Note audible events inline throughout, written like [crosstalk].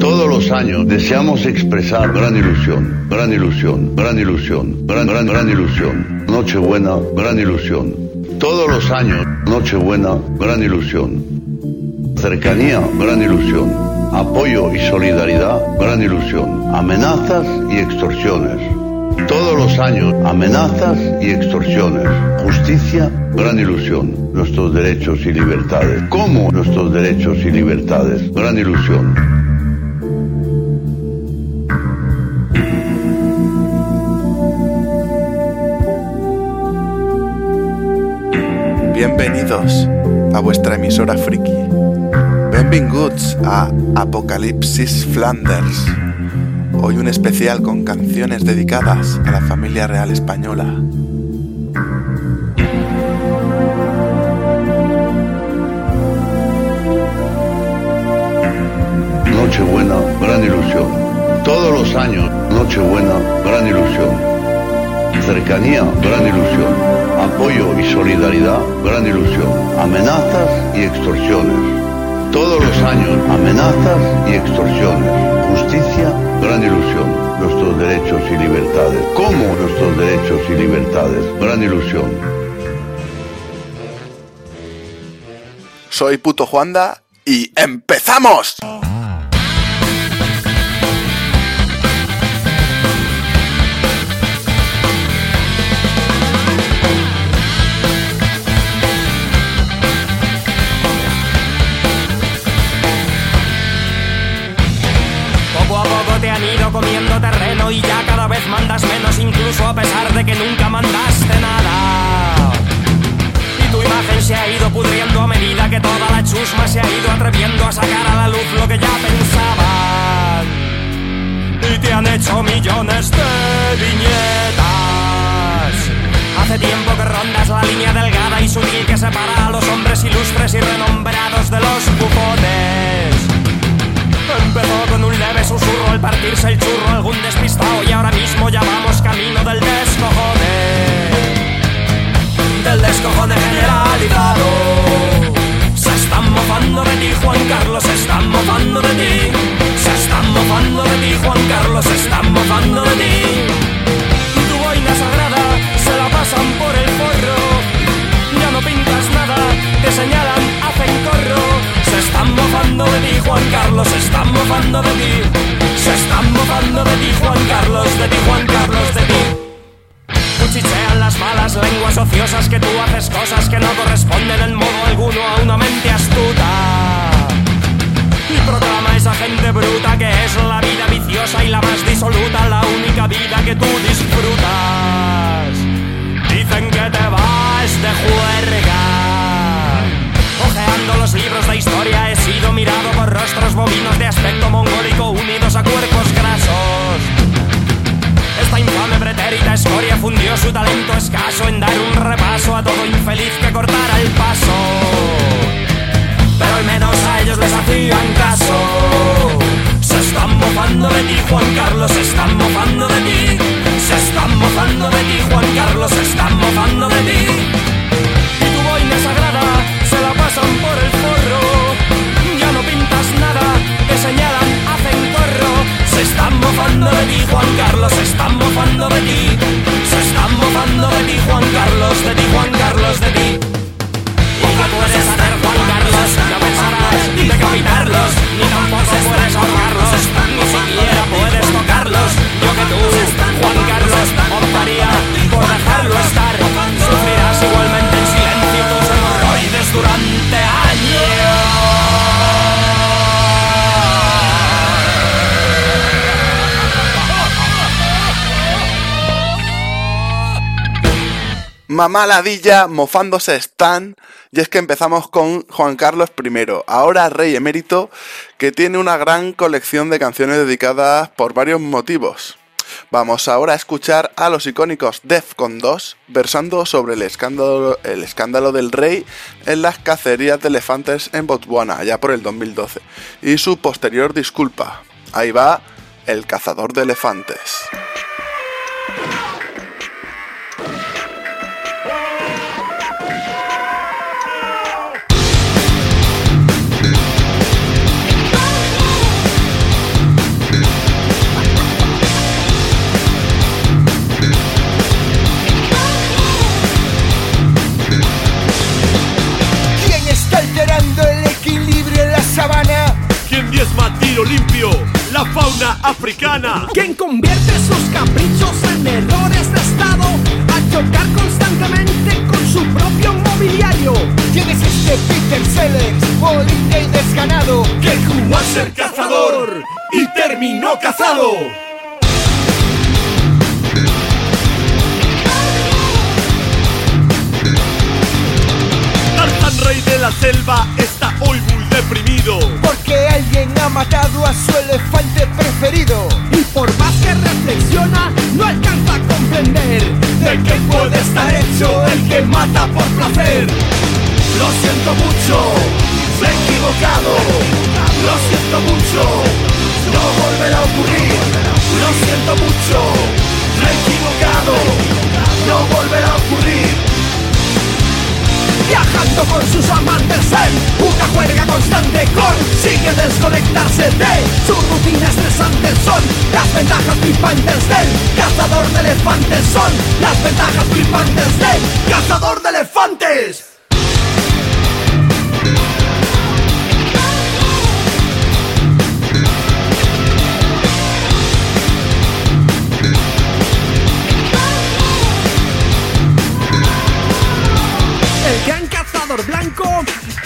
Todos los años deseamos expresar gran ilusión, gran ilusión, gran ilusión, gran, gran, gran ilusión. Nochebuena, gran ilusión. Todos los años, Nochebuena, gran ilusión. Cercanía, gran ilusión. Apoyo y solidaridad, gran ilusión. Amenazas y extorsiones. Todos los años, amenazas y extorsiones. Justicia, gran ilusión. Nuestros derechos y libertades. ¿Cómo nuestros derechos y libertades? Gran ilusión. Bienvenidos a vuestra emisora friki. Benvinguts a Apocalipsis Flanders. Hoy un especial con canciones dedicadas a la familia real española. Nochebuena, gran ilusión. Todos los años, Nochebuena, gran ilusión. Cercanía, gran ilusión. Apoyo y solidaridad, gran ilusión. Amenazas y extorsiones. Amenazas y extorsiones. Justicia, gran ilusión. Nuestros derechos y libertades. ¿Cómo nuestros derechos y libertades? Gran ilusión. Soy Puto Juanda y ¡empezamos! Comiendo terreno y ya cada vez mandas menos, incluso a pesar de que nunca mandaste nada. Y tu imagen se ha ido pudriendo a medida que toda la chusma se ha ido atreviendo a sacar a la luz lo que ya pensaban. Y te han hecho millones de viñetas. Hace tiempo que rondas la línea delgada y sutil que separa a los hombres ilustres y renombrados de los bufones. Susurro al partirse el churro algún despistado y ahora mismo ya vamos camino del descojone. Del descojone generalizado. Se están mofando de ti, Juan Carlos, se están mofando de ti. Se están mofando de ti, Juan Carlos, se están mofando de ti. Tu boina sagrada se la pasan por el forro. Ya no pintas nada, te señalan, están mofando de ti, Juan Carlos, se están mofando de ti. Se están mofando de ti, Juan Carlos, de ti, Juan Carlos, de ti. Cuchichean las malas lenguas ociosas que tú haces cosas que no corresponden en modo alguno a una mente astuta. Y proclama esa gente bruta que es la vida viciosa y la más disoluta, la única vida que tú disfrutas. Dicen que te vas de juerga. Fundió su talento escaso en dar un repaso a todo infeliz que cortara el paso. Pero al menos a ellos les hacían caso. Se están mofando de ti, Juan Carlos, se están mofando de ti. Se están mofando de ti, Juan Carlos, se están mofando de ti. mofando de ti, Juan Carlos, se están mofando de ti. Se están mofando de ti, Juan Carlos, de ti, Juan Carlos, de ti. Poco puedes hacer, Juan Carlos, no pensarás ni decapitarlos, ni tampoco puedes ahorrarlos, ni siquiera puedes tocarlos. Yo que tú, Juan Carlos, optaría por dejarlo estar, sufrirás igualmente. Y Mamaladilla, mofándose están. Y es que empezamos con Juan Carlos I, ahora rey emérito, que tiene una gran colección de canciones dedicadas por varios motivos. Vamos ahora a escuchar a los icónicos Defcon 2 versando sobre el escándalo, el escándalo del rey en las cacerías de elefantes en Botswana, ya por el 2012, y su posterior disculpa. Ahí va el cazador de elefantes. Fauna africana. Quien convierte sus caprichos en errores de Estado a chocar constantemente con su propio mobiliario. ¿Quién es este Peter Sellers, bolita y desganado? Que jugó a ser cazador y terminó cazado. De la Selva está hoy muy deprimido. Porque alguien ha matado a su elefante preferido. Y por más que reflexiona, no alcanza a comprender De qué puede estar hecho el que mata por placer. Lo siento mucho, me he equivocado. Lo siento mucho, no volverá a ocurrir. Lo siento mucho, me he equivocado sus amantes en una juerga constante consigue desconectarse de su rutina estresante son las ventajas flipantes del cazador de elefantes son las ventajas flipantes del cazador de elefantes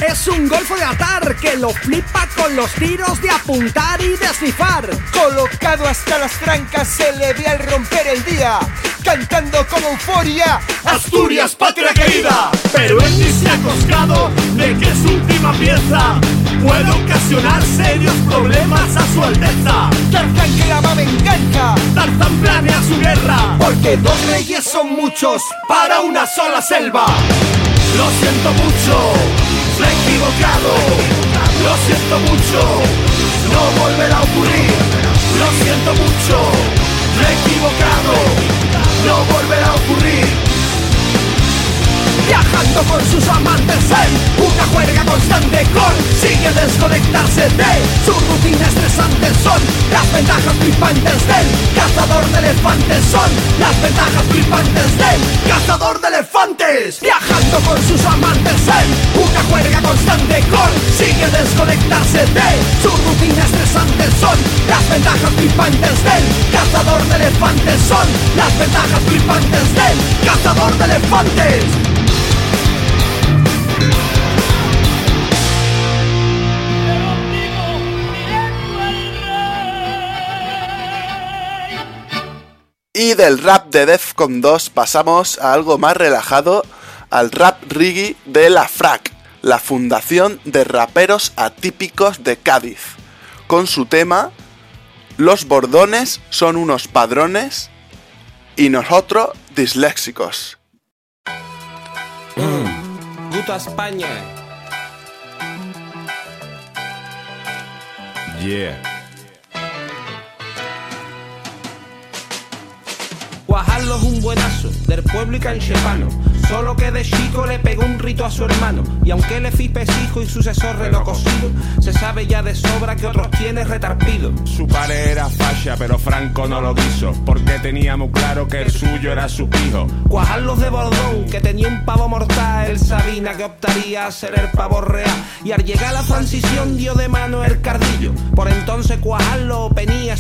Es un golfo de atar que lo flipa con los tiros de apuntar y descifar. Colocado hasta las trancas se le ve al romper el día, cantando con euforia. Asturias, patria querida. Pero él ni se ha coscado de que su última pieza puede ocasionar serios problemas a su alteza. Tarzán venganza. Tarzán planea su guerra. Porque dos reyes son muchos para una sola selva. Lo siento mucho me he equivocado, lo siento mucho, no volverá a ocurrir, lo siento mucho, me he equivocado, no volverá a ocurrir viajando con sus amantes en una juerga constante consigue desconectarse de su rutina estresante son las ventajas flipantes del cazador de elefantes son las ventajas flipantes del cazador de elefantes. Viajando con sus amantes en una juerga constante consigue desconectarse de su rutina estresante son las ventajas flipantes del cazador de elefantes son las ventajas flipantes del cazador de elefantes Y del rap de Defcon 2 pasamos a algo más relajado, al rap reggae de la FRAC, la Fundación de Raperos Atípicos de Cádiz, con su tema Los bordones son unos padrones y nosotros disléxicos. Mm. Puta España. Yeah. Guajarlo es un buenazo, del pueblo y canchepano. Solo que de chico le pegó un rito a su hermano. Y aunque él es hijo y sucesor relocosido, se sabe ya de sobra que otros tiene retarpido. Su padre era fascia, pero Franco no lo quiso. Porque teníamos claro que el suyo era su hijo. Guajarlos de Bordón, que tenía un pavo mortal. El Sabina que optaría a ser el pavo real. Y al llegar a la transición dio de mano el cardillo. Por entonces Cuajarlo venía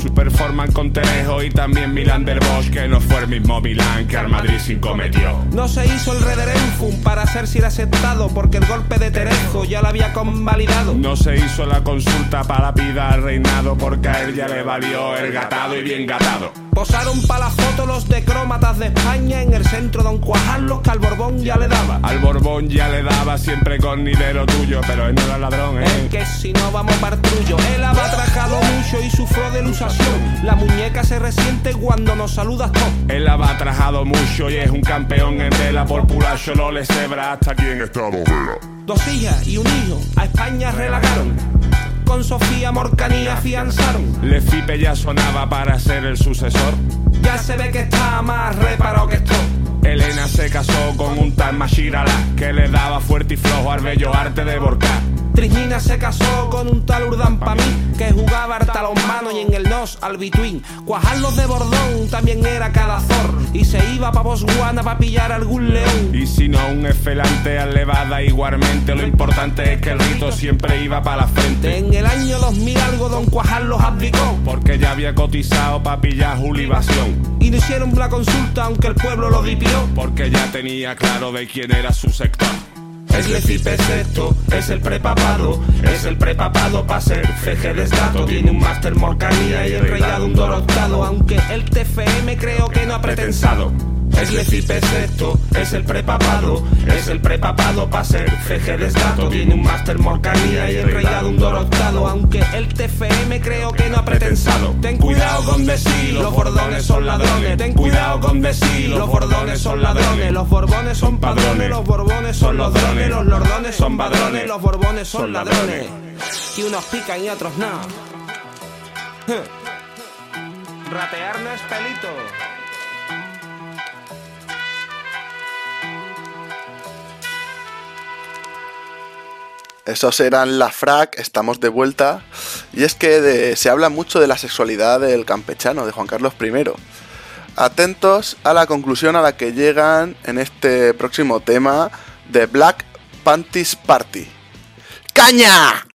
sus chiquillos. Su performance con Terejo y también Milan del Bosch, que no fue el mismo Milán que al Madrid sin cometió. No se hizo el Rederenfum para ser si aceptado, porque el golpe de Terejo ya lo había convalidado. No se hizo la consulta para pida al reinado, porque a él ya le valió el gatado y bien gatado. Posaron para la foto los de crómatas de España en el centro Don Cuajarlos que al Borbón ya le daba. Al Borbón ya le daba siempre con dinero tuyo, pero él no era ladrón, Es ¿eh? que si no vamos para trullo, él ha trabajado mucho y sufrió de lusación. La muñeca se resiente cuando nos saludas tú. Él ha trabajado mucho y es un campeón en vela por pura solo le cebra hasta aquí en Estado Vela. Dos hijas y un hijo a España relagaron. Con Sofía Morcanía afianzaron. Le Fipe ya sonaba para ser el sucesor. Ya se ve que está más reparado que esto. Elena se casó con un tal Mashirala que le daba fuerte y flojo al bello arte de Borcar. Trismina se casó con un tal Urdan Pamí que jugaba al talonmano y en al between. Cuajarlos de Bordón también era calazor y se iba pa' Botswana pa' pillar algún león. Y si no, un esfelante al levada igualmente. Lo importante es que el rito siempre iba para la frente. En el año 2000 algo Don Cuajarlos abdicó Porque ya había cotizado para pillar julivación. y no hicieron la consulta aunque el pueblo lo dipió. Porque ya tenía claro de quién era su sector. Es Lecipe Sexto, es el prepapado, es el prepapado para ser feje de Estado. Tiene un máster morcanía y el reinado un dorotado, aunque el TFM creo que no ha pretensado. Es Lecipe es el prepapado, es el prepapado para ser feje de Estado. Tiene un máster morcanía y el reinado un dorotado, aunque el TFM creo que no ha pretensado. Ten cuidado con decir, los bordones son ladrones. Ten cuidado con decir, los bordones son ladrones. Los borbones son padrones, los borbones son los drones. Los lordones son padrones, los borbones son ladrones. Y unos pican y otros no. Ratear no es pelito. Esos eran la frac, estamos de vuelta. Y es que se habla mucho de la sexualidad del campechano, de Juan Carlos I. Atentos a la conclusión a la que llegan en este próximo tema de Black Panties Party. ¡Caña!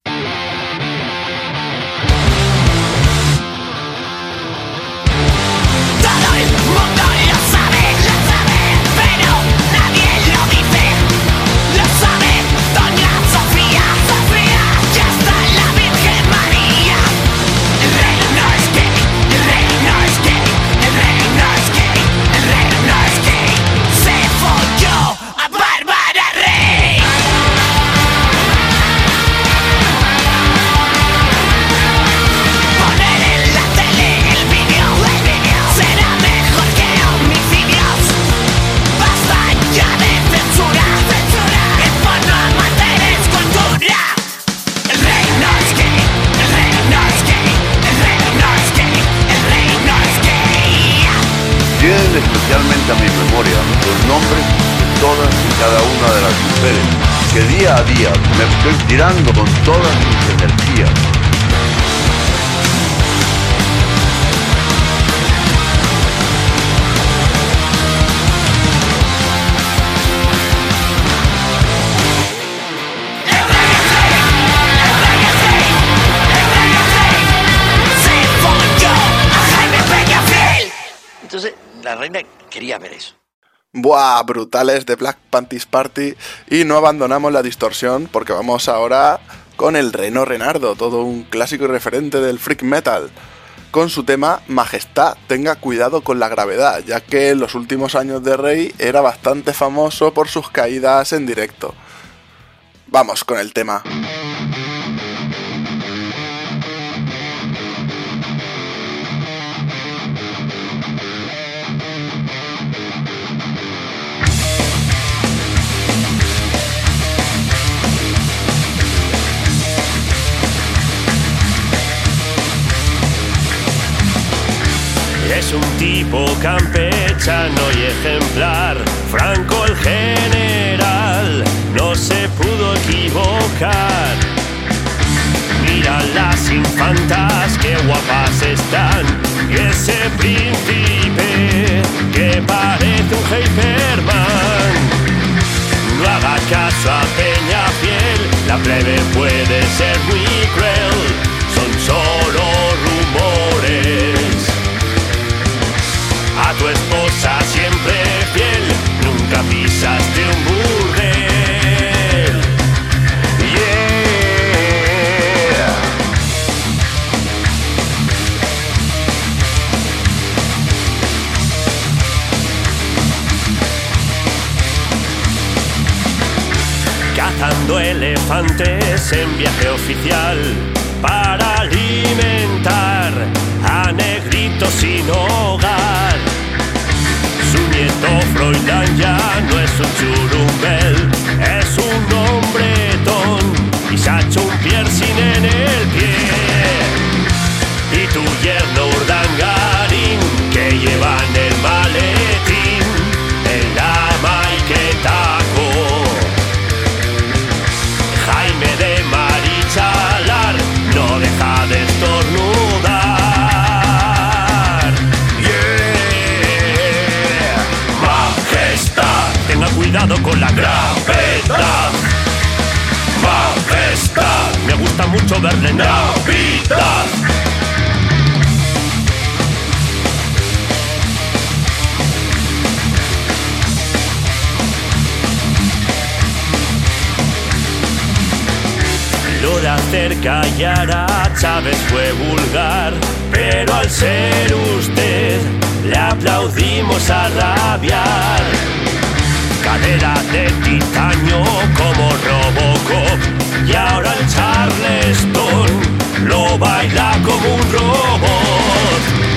Que día a día me estoy tirando con todas mis energías. Entonces, la reina quería ver eso. Buah, brutales de Black Panties Party. Y no abandonamos la distorsión porque vamos ahora con el Reno Renardo, todo un clásico y referente del freak metal. Con su tema Majestad, tenga cuidado con la gravedad, ya que en los últimos años de Rey era bastante famoso por sus caídas en directo. Vamos con el tema. Un tipo campechano y ejemplar, Franco el general, no se pudo equivocar. Mira las infantas, qué guapas están, y ese príncipe que parece un Hyperman. No haga caso a Peñafiel, la plebe puede ser muy en viaje oficial para alimentar a negritos sin hogar. Su nieto Froilán ya no es un churumbel, es un hombretón y se ha hecho un piercing en el gusta mucho verle en Navidad. Lo de hacer callar a Chávez fue vulgar, pero al ser usted le aplaudimos a rabiar. Cadera de titanio como Robocop y ahora el Charleston lo baila como un robot.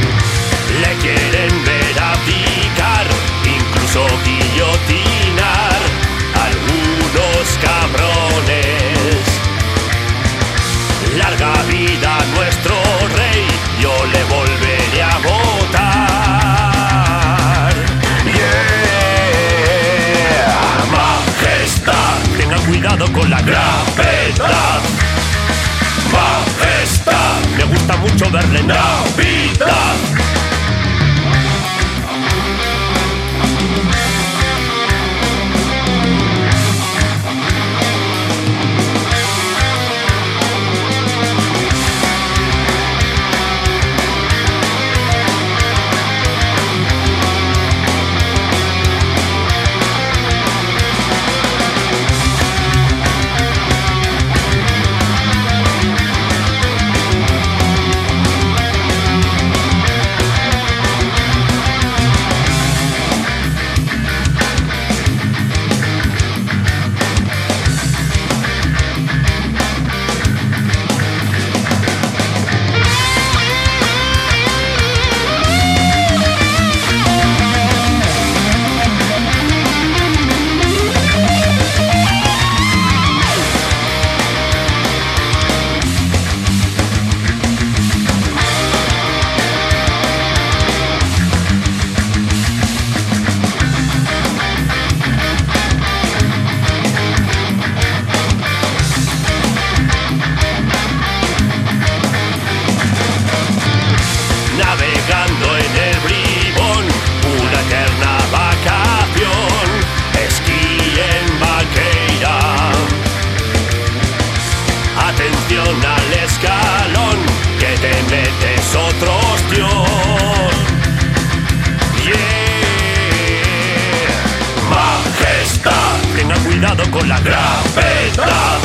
La gravedad.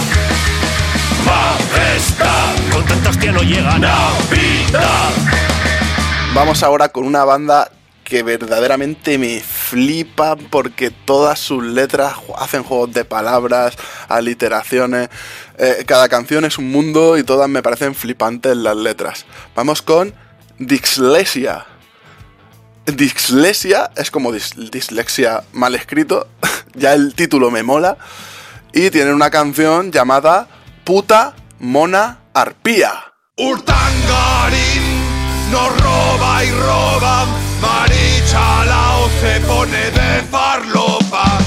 Con tanta hostia no llega Navidad. Vamos ahora con una banda que verdaderamente me flipa porque todas sus letras hacen juegos de palabras, aliteraciones. eh, cada canción es un mundo y todas me parecen flipantes las letras. Vamos con Dixlesia. Dixlesia es como dis- dislexia mal escrito. [laughs] ya el título me mola. Y tienen una canción llamada Puta Mona Arpía. Urtangarín nos roba y roba, Marichalao se pone de farlopa,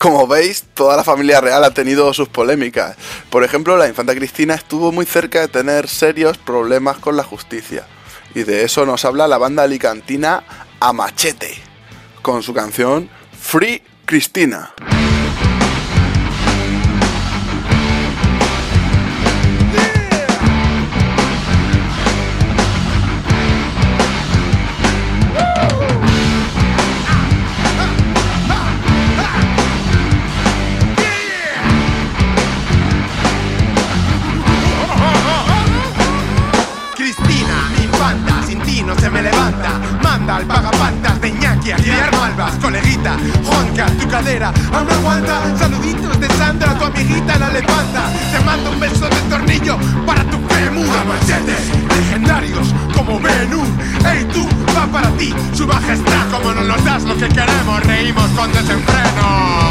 Como veis, toda la familia real ha tenido sus polémicas. Por ejemplo, la infanta Cristina estuvo muy cerca de tener serios problemas con la justicia. Y de eso nos habla la banda alicantina A Machete, con su canción Free Cristina. Pagapantas de Iñaki a criar malvas, coleguita. Juanca, tu cadera aún no aguanta. Saluditos de Sandra, tu amiguita la levanta. Te mando un beso de tornillo para tu fémur. A machete, legendarios como Menú. Ey, tú, va para ti, su majestad. Como no nos das lo que queremos, reímos con desenfreno.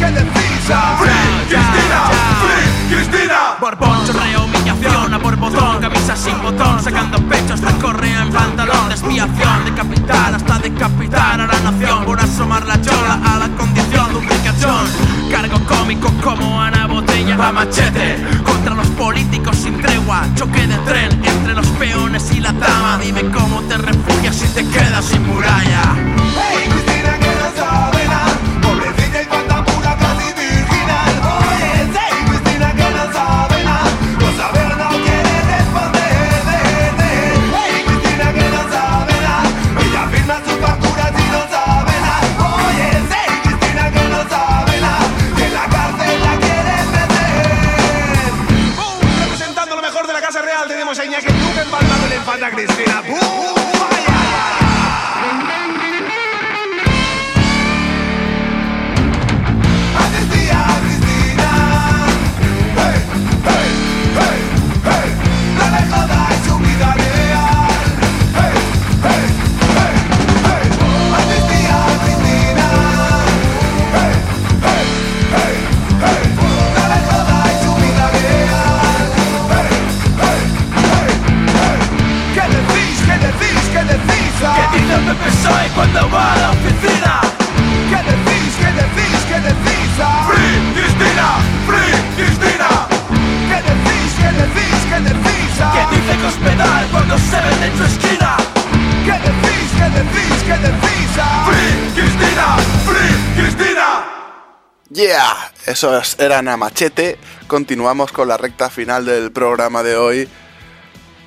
¿Qué decís? Free Cristina, Free Cristina. Borbón, chorreo, humillación, a por botón, camisa sin botón, sacando pechos, la correa en pantalón, desviación, decapitar hasta decapitar a la nación, por asomar la chola a la condición de un ricachón, cargo cómico como Ana Botella, va machete, contra los políticos sin tregua, choque de tren entre los peones y la dama, dime cómo te refugias si te quedas sin muralla. Hey, esos eran a machete. Continuamos con la recta final del programa de hoy.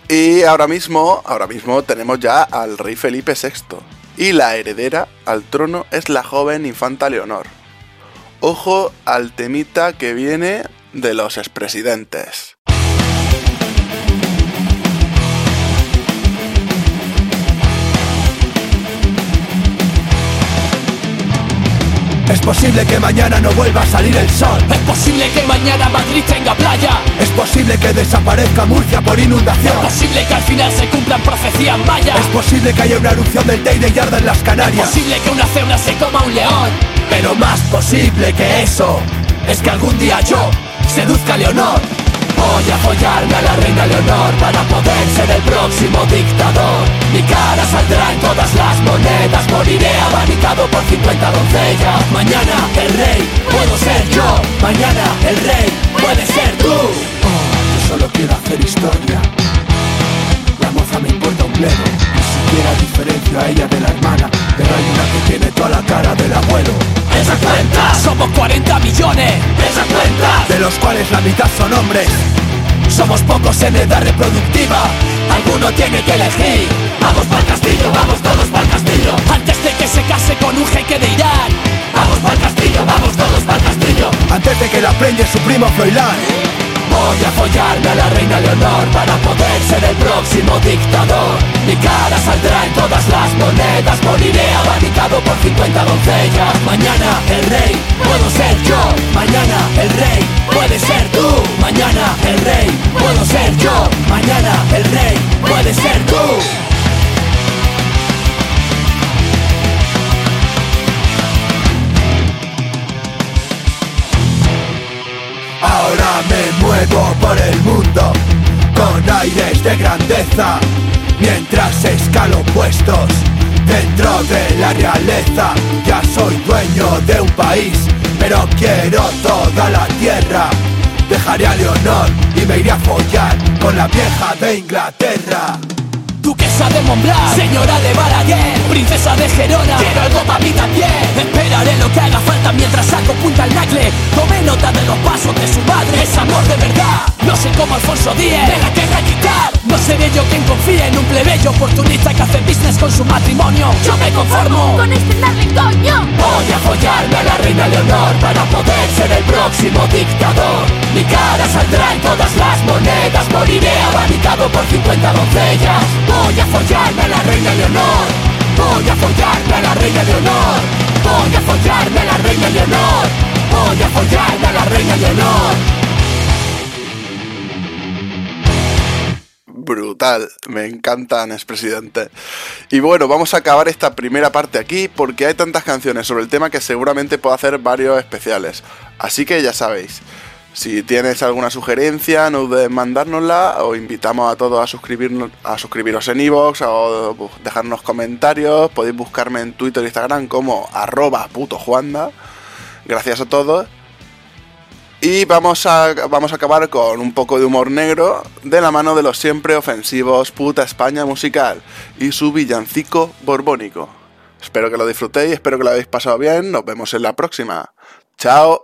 Y ahora mismo, ahora mismo tenemos ya al rey Felipe VI. Y la heredera al trono es la joven infanta Leonor. Ojo al temita que viene de los expresidentes. Es posible que mañana no vuelva a salir el sol. Es posible que mañana Madrid tenga playa. Es posible que desaparezca Murcia por inundación. Es posible que al final se cumplan profecías mayas. Es posible que haya una erupción del Teide y arda en las Canarias. Es posible que una cebra se coma un león. Pero más posible que eso es que algún día yo seduzca a Leonor. Voy a follarme a la reina Leonor para poder ser el próximo dictador. Mi cara saldrá en todas las monedas, moriré abanicado por 50 doncellas. Mañana el rey puedo ser yo, mañana el rey puede ser tú. Oh, yo solo quiero hacer historia. La moza me importa un ni siquiera diferencio a ella de la hermana, pero hay una que tiene toda la cara del abuelo. ¡Esa cuenta! Somos 40 millones. ¡Esa cuenta! De los cuales la mitad son hombres. Somos pocos en edad reproductiva. Alguno tiene que elegir. Vamos para el castillo, vamos todos para el castillo. Antes de que se case con un jeque de Irán. Vamos para el castillo, vamos todos para el castillo. Antes de que la preñe su primo Froilán. Voy a follarme a la reina Leonor para poder ser el próximo dictador. Mi cara saldrá en todas las monedas, moriré abanicado por 50 doncellas. Mañana el rey puedo ser yo, mañana el rey puede ser tú. Mañana el rey puedo ser yo, mañana el rey puede ser tú. Me muevo por el mundo con aires de grandeza mientras escalo puestos dentro de la realeza. Ya soy dueño de un país, pero quiero toda la tierra. Dejaré a Leonor y me iré a follar con la vieja de Inglaterra. De Montblanc, señora de Balaguer, princesa de Gerona, quiero algo para mí también. Esperaré lo que haga falta mientras saco punta al nacle. Tomé nota de los pasos de su padre, es amor de verdad. No sé cómo Alfonso X me la querrá quitar. No seré yo quien confíe en un plebeyo oportunista que hace business con su matrimonio. Yo me conformo con darle coño. Voy a follarme a la reina Leonor para poder ser el próximo dictador. Mi cara saldrá en todas las monedas, moriré abanicado por 50 doncellas. Voy a follarme a la reina Leonor. Voy a follarme a la reina Leonor. Voy a follarme a la reina Leonor. Voy a follarme a la reina Leonor. Brutal, me encantan, expresidente. Y bueno, vamos a acabar esta primera parte aquí porque hay tantas canciones sobre el tema que seguramente puedo hacer varios especiales. Así que ya sabéis, si tienes alguna sugerencia, no dudes en mandárnosla. Os invitamos a todos a, suscribirnos, a suscribiros en iVoox o dejarnos comentarios. Podéis buscarme en Twitter e Instagram como arroba putojuanda. Gracias a todos. Y vamos a, vamos a acabar con un poco de humor negro de la mano de los siempre ofensivos Puta España Musical y su villancico borbónico. Espero que lo disfrutéis, espero que lo hayáis pasado bien. Nos vemos en la próxima. Chao.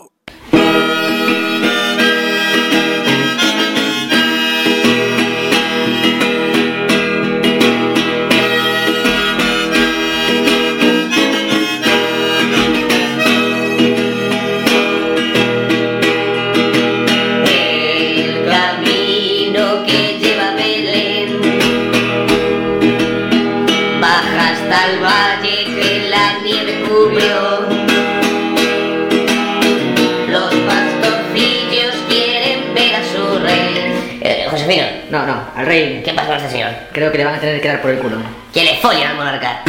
No, no, al rey. ¿Qué pasa con este señor? Creo que le van a tener que dar por el culo. Que le follen al monarca.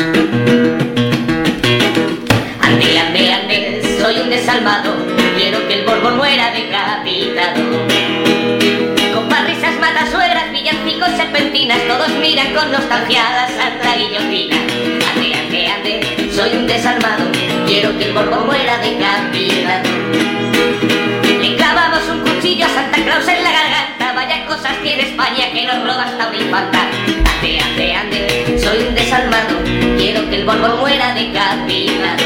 Ande, ande, ande, soy un desalmado. Quiero que el Borbón muera decapitado. Con parrisas, matasuegras, villancicos, serpentinas, todos miran con nostalgia a la santa guillotina. Ande, ande, ande, soy un desarmado. Quiero que el Borbón muera decapitado. Le clavamos un cuchillo a Santa Claus en la garganta. Cosas tiene España que nos roba hasta una infanta. Ande, ande, ande, soy un desalmado. Quiero que el Borbón muera decapitado.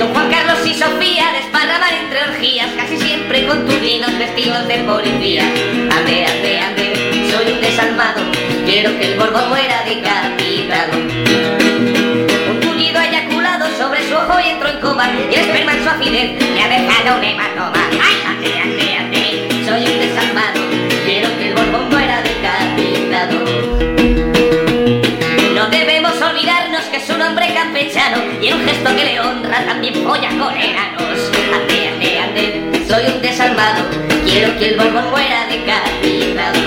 Don Juan Carlos y Sofía desparraman entre orgías, casi siempre contundidos vestidos de policía. Ande, ande, ande, soy un desalmado. Quiero que el Borbón muera decapitado. Un sobre su ojo y entró en coma. Y el esperma en su acidez le ha dejado un hematoma. Y un gesto que le honra también folla con enanos. Ande, ande, ande, soy un desalmado, quiero que el Borbón muera decapitado.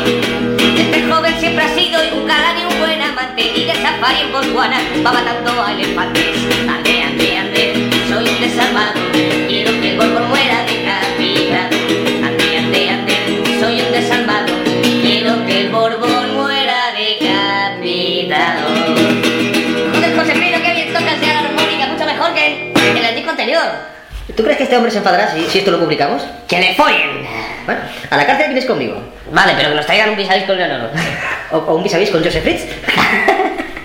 Este joven siempre ha sido un galán y un buen amante y de safari en Botswana va matando a elefantes. ¿Tú crees que este hombre se enfadará si, si esto lo publicamos? ¡Que le follen! Bueno, a la cárcel vienes conmigo. Vale, pero que nos traigan un vis con Leonor. [laughs] O, o un vis con Joseph Fritz.